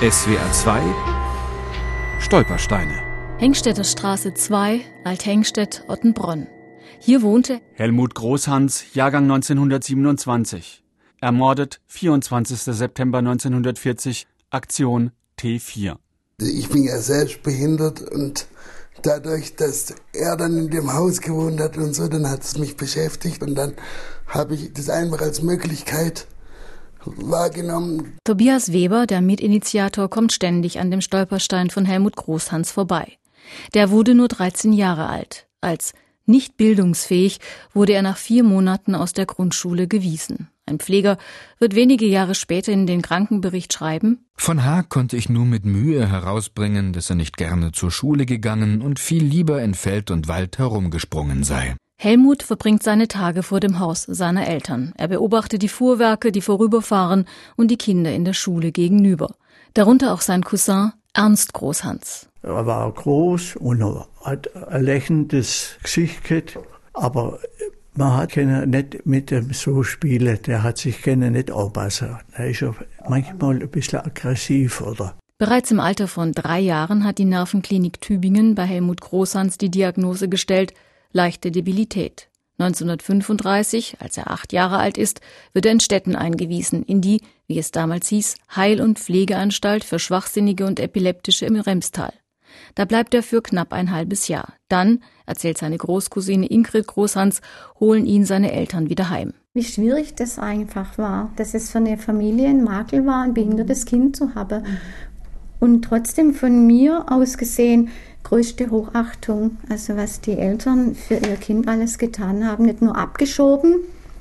SWR 2 Stolpersteine Hengstädter Straße 2, Althengstedt, Ottenbronn. Hier wohnte Helmut Großhans, Jahrgang 1927. Ermordet 24. September 1940, Aktion T4. Ich bin ja selbst behindert und dadurch, dass er dann in dem Haus gewohnt hat und so, dann hat es mich beschäftigt und dann habe ich das einfach als Möglichkeit wahrgenommen. Tobias Weber, der Mitinitiator, kommt ständig an dem Stolperstein von Helmut Großhans vorbei. Der wurde nur 13 Jahre alt. Als nicht bildungsfähig wurde er nach vier Monaten aus der Grundschule gewiesen. Ein Pfleger wird wenige Jahre später in den Krankenbericht schreiben Von H. konnte ich nur mit Mühe herausbringen, dass er nicht gerne zur Schule gegangen und viel lieber in Feld und Wald herumgesprungen sei. Helmut verbringt seine Tage vor dem Haus seiner Eltern. Er beobachtet die Fuhrwerke, die vorüberfahren und die Kinder in der Schule gegenüber. Darunter auch sein Cousin Ernst Großhans. Er war groß und hat ein lächelndes Gesicht gehabt, aber man hat können nicht mit ihm so spielen. Der hat sich können nicht aufpassen. Er ist ja manchmal ein bisschen aggressiv oder. Bereits im Alter von drei Jahren hat die Nervenklinik Tübingen bei Helmut Großhans die Diagnose gestellt, leichte Debilität. 1935, als er acht Jahre alt ist, wird er in Städten eingewiesen, in die, wie es damals hieß, Heil- und Pflegeanstalt für Schwachsinnige und Epileptische im Remstal. Da bleibt er für knapp ein halbes Jahr. Dann, erzählt seine Großcousine Ingrid Großhans, holen ihn seine Eltern wieder heim. Wie schwierig das einfach war, dass es für eine Familie ein Makel war, ein behindertes Kind zu haben. Und trotzdem von mir aus gesehen größte Hochachtung. Also was die Eltern für ihr Kind alles getan haben, nicht nur abgeschoben,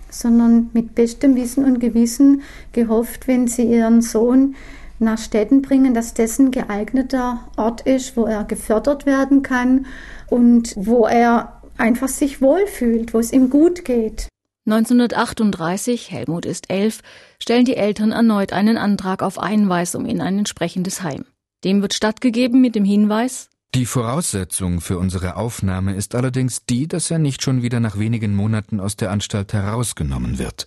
sondern mit bestem Wissen und Gewissen gehofft, wenn sie ihren Sohn nach Städten bringen, dass das ein geeigneter Ort ist, wo er gefördert werden kann und wo er einfach sich wohlfühlt, wo es ihm gut geht. 1938, Helmut ist elf, stellen die Eltern erneut einen Antrag auf Einweisung in ein entsprechendes Heim. Dem wird stattgegeben mit dem Hinweis, die Voraussetzung für unsere Aufnahme ist allerdings die, dass er nicht schon wieder nach wenigen Monaten aus der Anstalt herausgenommen wird.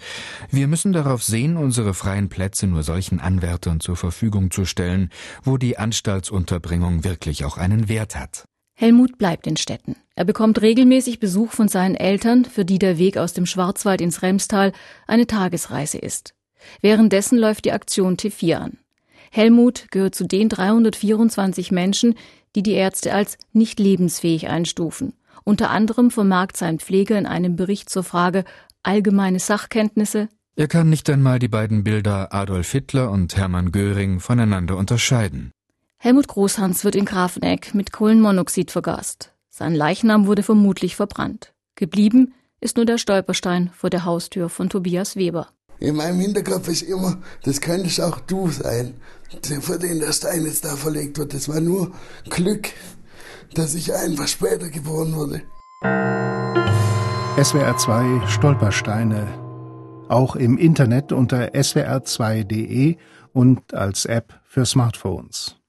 Wir müssen darauf sehen, unsere freien Plätze nur solchen Anwärtern zur Verfügung zu stellen, wo die Anstaltsunterbringung wirklich auch einen Wert hat. Helmut bleibt in Städten. Er bekommt regelmäßig Besuch von seinen Eltern, für die der Weg aus dem Schwarzwald ins Remstal eine Tagesreise ist. Währenddessen läuft die Aktion T4 an. Helmut gehört zu den 324 Menschen, die die Ärzte als nicht lebensfähig einstufen. Unter anderem vermerkt sein Pfleger in einem Bericht zur Frage allgemeine Sachkenntnisse. Er kann nicht einmal die beiden Bilder Adolf Hitler und Hermann Göring voneinander unterscheiden. Helmut Großhans wird in Grafenegg mit Kohlenmonoxid vergast. Sein Leichnam wurde vermutlich verbrannt. Geblieben ist nur der Stolperstein vor der Haustür von Tobias Weber. In meinem Hinterkopf ist immer, das könntest auch du sein, für den der Stein jetzt da verlegt wird. Das war nur Glück, dass ich einfach später geboren wurde. SWR 2 Stolpersteine. Auch im Internet unter swr2.de und als App für Smartphones.